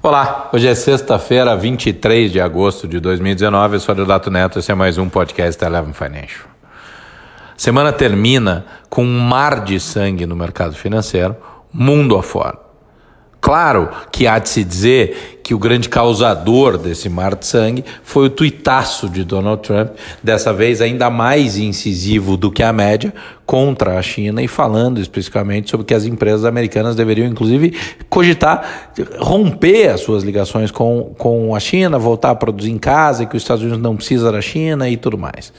Olá, hoje é sexta-feira, 23 de agosto de 2019. Eu sou o Dato Neto, esse é mais um podcast da Eleven Financial. Semana termina com um mar de sangue no mercado financeiro, mundo afora. Claro que há de se dizer que o grande causador desse mar de sangue foi o tuitaço de Donald Trump, dessa vez ainda mais incisivo do que a média, contra a China e falando especificamente sobre que as empresas americanas deveriam, inclusive, cogitar romper as suas ligações com, com a China, voltar a produzir em casa, e que os Estados Unidos não precisa da China e tudo mais.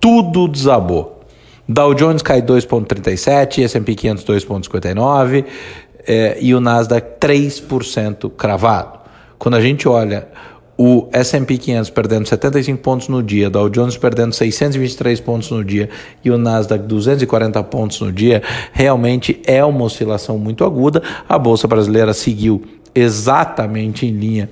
Tudo desabou. Dow Jones cai 2,37, S&P 500 2,59, é, e o Nasdaq 3% cravado. Quando a gente olha o S&P 500 perdendo 75 pontos no dia, Dow Jones perdendo 623 pontos no dia e o Nasdaq 240 pontos no dia, realmente é uma oscilação muito aguda. A bolsa brasileira seguiu exatamente em linha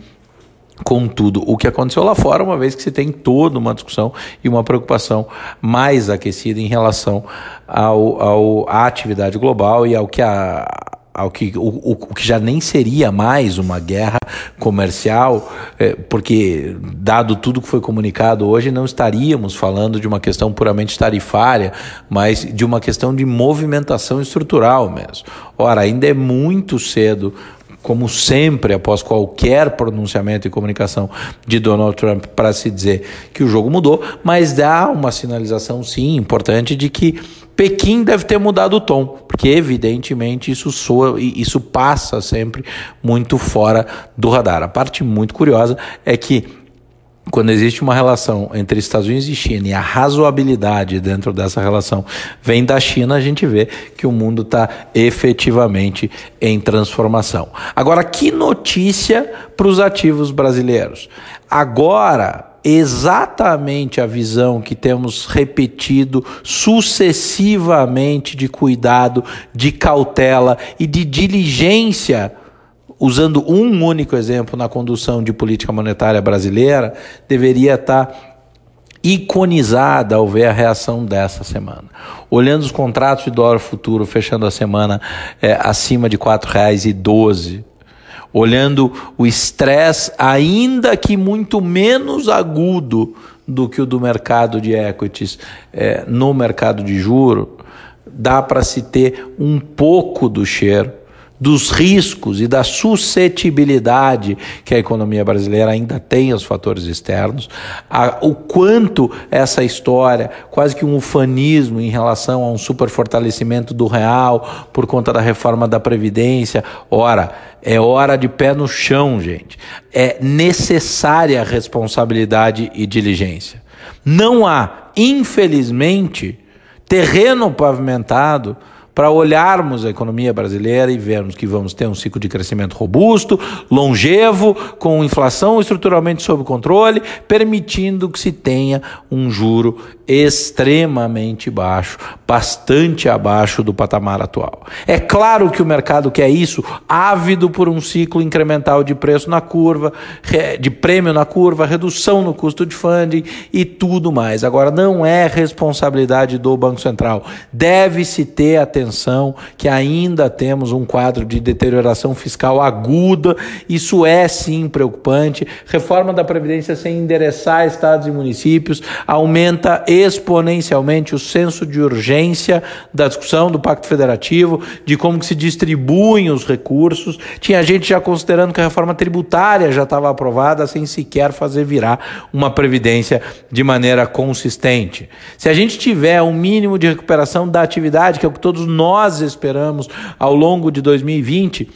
com tudo o que aconteceu lá fora, uma vez que se tem toda uma discussão e uma preocupação mais aquecida em relação ao, ao, à atividade global e ao que a, ao que, o, o, que já nem seria mais uma guerra comercial, é, porque, dado tudo que foi comunicado hoje, não estaríamos falando de uma questão puramente tarifária, mas de uma questão de movimentação estrutural mesmo. Ora, ainda é muito cedo como sempre, após qualquer pronunciamento e comunicação de Donald Trump para se dizer que o jogo mudou, mas dá uma sinalização, sim, importante de que Pequim deve ter mudado o tom, porque evidentemente isso soa, isso passa sempre muito fora do radar. A parte muito curiosa é que quando existe uma relação entre Estados Unidos e China e a razoabilidade dentro dessa relação vem da China, a gente vê que o mundo está efetivamente em transformação. Agora, que notícia para os ativos brasileiros? Agora, exatamente a visão que temos repetido sucessivamente de cuidado, de cautela e de diligência, usando um único exemplo na condução de política monetária brasileira, deveria estar iconizada ao ver a reação dessa semana. Olhando os contratos de dólar futuro fechando a semana é, acima de R$ 4,12 olhando o estresse, ainda que muito menos agudo do que o do mercado de equities é, no mercado de juro, dá para se ter um pouco do cheiro dos riscos e da suscetibilidade que a economia brasileira ainda tem aos fatores externos, a, o quanto essa história, quase que um ufanismo em relação a um superfortalecimento do real por conta da reforma da Previdência, ora, é hora de pé no chão, gente. É necessária responsabilidade e diligência. Não há, infelizmente, terreno pavimentado para olharmos a economia brasileira e vermos que vamos ter um ciclo de crescimento robusto, longevo, com inflação estruturalmente sob controle, permitindo que se tenha um juro extremamente baixo, bastante abaixo do patamar atual. É claro que o mercado quer isso, ávido por um ciclo incremental de preço na curva, de prêmio na curva, redução no custo de funding e tudo mais. Agora, não é responsabilidade do Banco Central. Deve-se ter atenção que ainda temos um quadro de deterioração fiscal aguda, isso é sim preocupante. Reforma da Previdência sem endereçar estados e municípios aumenta exponencialmente o senso de urgência da discussão do Pacto Federativo, de como que se distribuem os recursos. Tinha gente já considerando que a reforma tributária já estava aprovada sem sequer fazer virar uma previdência de maneira consistente. Se a gente tiver um mínimo de recuperação da atividade, que é o que todos nós esperamos ao longo de 2020,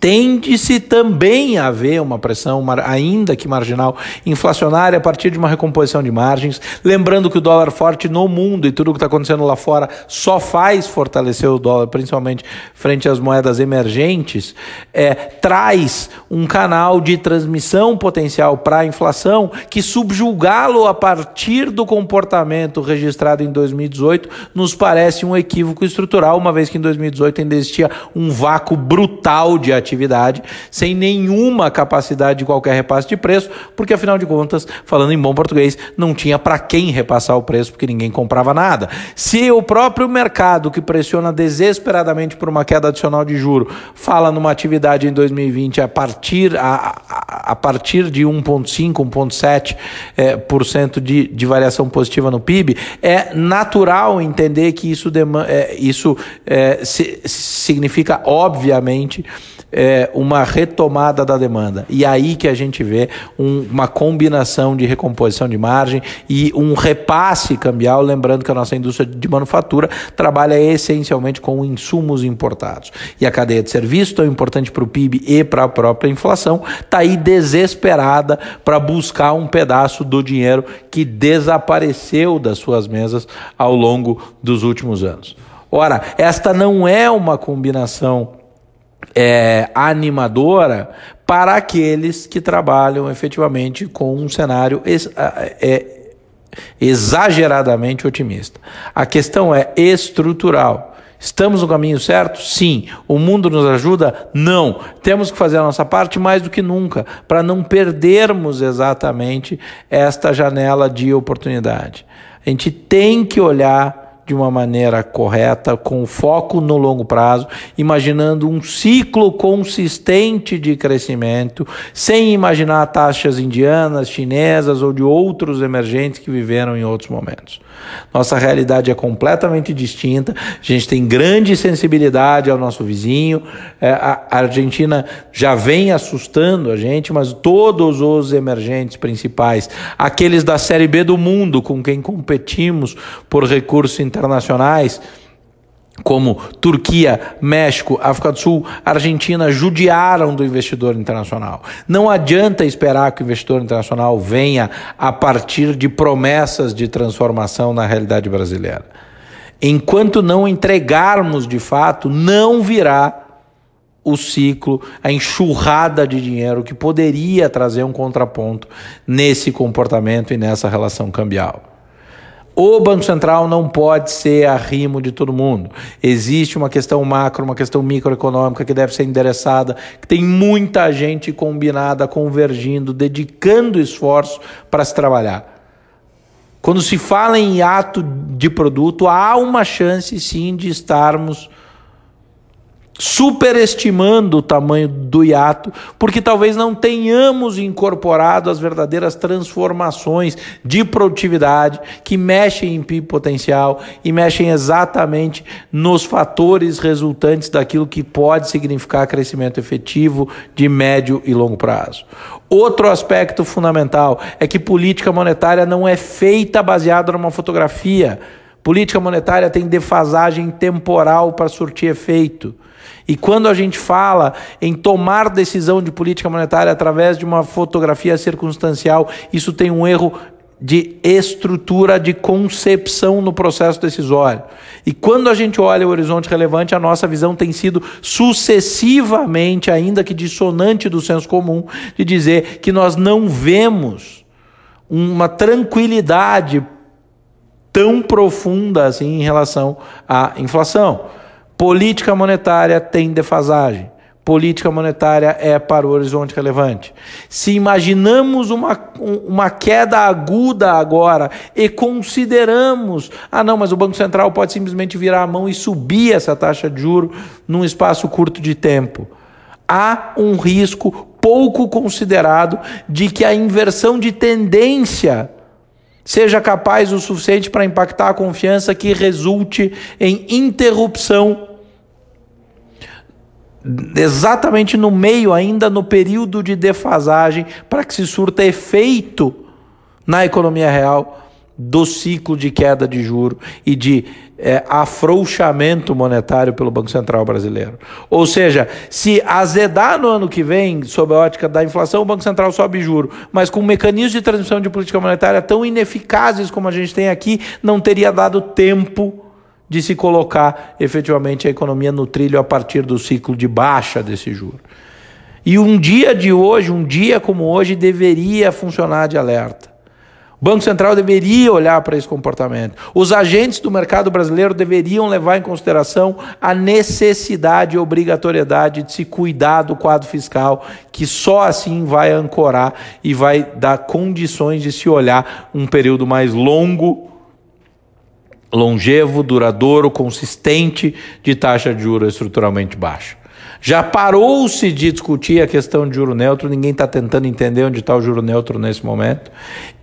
Tende-se também a haver uma pressão, ainda que marginal, inflacionária a partir de uma recomposição de margens. Lembrando que o dólar forte no mundo e tudo o que está acontecendo lá fora só faz fortalecer o dólar, principalmente frente às moedas emergentes, é, traz um canal de transmissão potencial para a inflação que subjugá-lo a partir do comportamento registrado em 2018 nos parece um equívoco estrutural, uma vez que em 2018 ainda existia um vácuo brutal de atividade, sem nenhuma capacidade de qualquer repasse de preço, porque afinal de contas, falando em bom português, não tinha para quem repassar o preço, porque ninguém comprava nada. Se o próprio mercado, que pressiona desesperadamente por uma queda adicional de juro, fala numa atividade em 2020 a partir, a, a, a partir de 1,5, 1,7% é, por cento de, de variação positiva no PIB, é natural entender que isso, é, isso é, significa, obviamente, é, uma retomada da demanda. E aí que a gente vê um, uma combinação de recomposição de margem e um repasse cambial, lembrando que a nossa indústria de manufatura trabalha essencialmente com insumos importados. E a cadeia de serviço, tão importante para o PIB e para a própria inflação, está aí desesperada para buscar um pedaço do dinheiro que desapareceu das suas mesas ao longo dos últimos anos. Ora, esta não é uma combinação é, animadora para aqueles que trabalham efetivamente com um cenário ex, é, exageradamente otimista. A questão é estrutural. Estamos no caminho certo? Sim. O mundo nos ajuda? Não. Temos que fazer a nossa parte mais do que nunca para não perdermos exatamente esta janela de oportunidade. A gente tem que olhar de uma maneira correta, com foco no longo prazo, imaginando um ciclo consistente de crescimento, sem imaginar taxas indianas, chinesas ou de outros emergentes que viveram em outros momentos. Nossa realidade é completamente distinta, a gente tem grande sensibilidade ao nosso vizinho, é, a Argentina já vem assustando a gente, mas todos os emergentes principais, aqueles da Série B do mundo com quem competimos por recursos internacionais, como Turquia, México, África do Sul, Argentina, judiaram do investidor internacional. Não adianta esperar que o investidor internacional venha a partir de promessas de transformação na realidade brasileira. Enquanto não entregarmos de fato, não virá o ciclo, a enxurrada de dinheiro que poderia trazer um contraponto nesse comportamento e nessa relação cambial. O Banco Central não pode ser arrimo de todo mundo. Existe uma questão macro, uma questão microeconômica que deve ser endereçada, que tem muita gente combinada, convergindo, dedicando esforço para se trabalhar. Quando se fala em ato de produto, há uma chance sim de estarmos superestimando o tamanho do hiato, porque talvez não tenhamos incorporado as verdadeiras transformações de produtividade que mexem em PIB potencial e mexem exatamente nos fatores resultantes daquilo que pode significar crescimento efetivo de médio e longo prazo. Outro aspecto fundamental é que política monetária não é feita baseada numa fotografia. Política monetária tem defasagem temporal para surtir efeito. E quando a gente fala em tomar decisão de política monetária através de uma fotografia circunstancial, isso tem um erro de estrutura de concepção no processo decisório. E quando a gente olha o horizonte relevante, a nossa visão tem sido sucessivamente, ainda que dissonante do senso comum, de dizer que nós não vemos uma tranquilidade tão profunda assim em relação à inflação. Política monetária tem defasagem. Política monetária é para o horizonte relevante. Se imaginamos uma, uma queda aguda agora e consideramos, ah, não, mas o Banco Central pode simplesmente virar a mão e subir essa taxa de juro num espaço curto de tempo. Há um risco pouco considerado de que a inversão de tendência seja capaz o suficiente para impactar a confiança que resulte em interrupção exatamente no meio ainda no período de defasagem para que se surta efeito na economia real do ciclo de queda de juro e de é, afrouxamento monetário pelo Banco Central brasileiro. Ou seja, se azedar no ano que vem, sob a ótica da inflação, o Banco Central sobe juro, mas com mecanismos de transmissão de política monetária tão ineficazes como a gente tem aqui, não teria dado tempo de se colocar efetivamente a economia no trilho a partir do ciclo de baixa desse juro. E um dia de hoje, um dia como hoje, deveria funcionar de alerta. Banco Central deveria olhar para esse comportamento. Os agentes do mercado brasileiro deveriam levar em consideração a necessidade e obrigatoriedade de se cuidar do quadro fiscal, que só assim vai ancorar e vai dar condições de se olhar um período mais longo, longevo, duradouro, consistente de taxa de juros estruturalmente baixa. Já parou-se de discutir a questão de juro neutro, ninguém está tentando entender onde está o juro neutro nesse momento,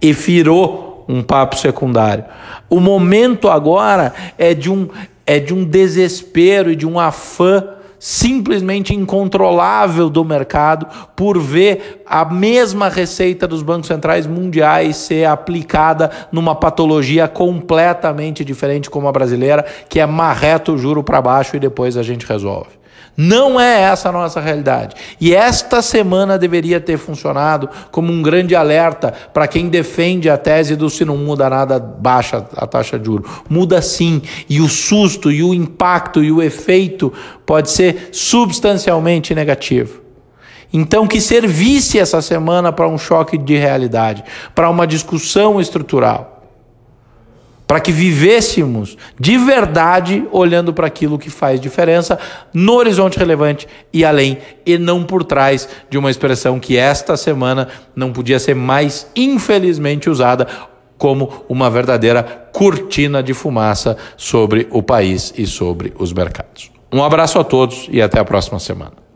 e virou um papo secundário. O momento agora é de um, é de um desespero e de um afã simplesmente incontrolável do mercado por ver a mesma receita dos bancos centrais mundiais ser aplicada numa patologia completamente diferente como a brasileira, que é marreta o juro para baixo e depois a gente resolve. Não é essa a nossa realidade. E esta semana deveria ter funcionado como um grande alerta para quem defende a tese do se não muda nada, baixa a taxa de juros. Muda sim. E o susto, e o impacto, e o efeito pode ser substancialmente negativo. Então, que servisse essa semana para um choque de realidade, para uma discussão estrutural para que vivêssemos de verdade olhando para aquilo que faz diferença no horizonte relevante e além, e não por trás de uma expressão que esta semana não podia ser mais infelizmente usada como uma verdadeira cortina de fumaça sobre o país e sobre os mercados. Um abraço a todos e até a próxima semana.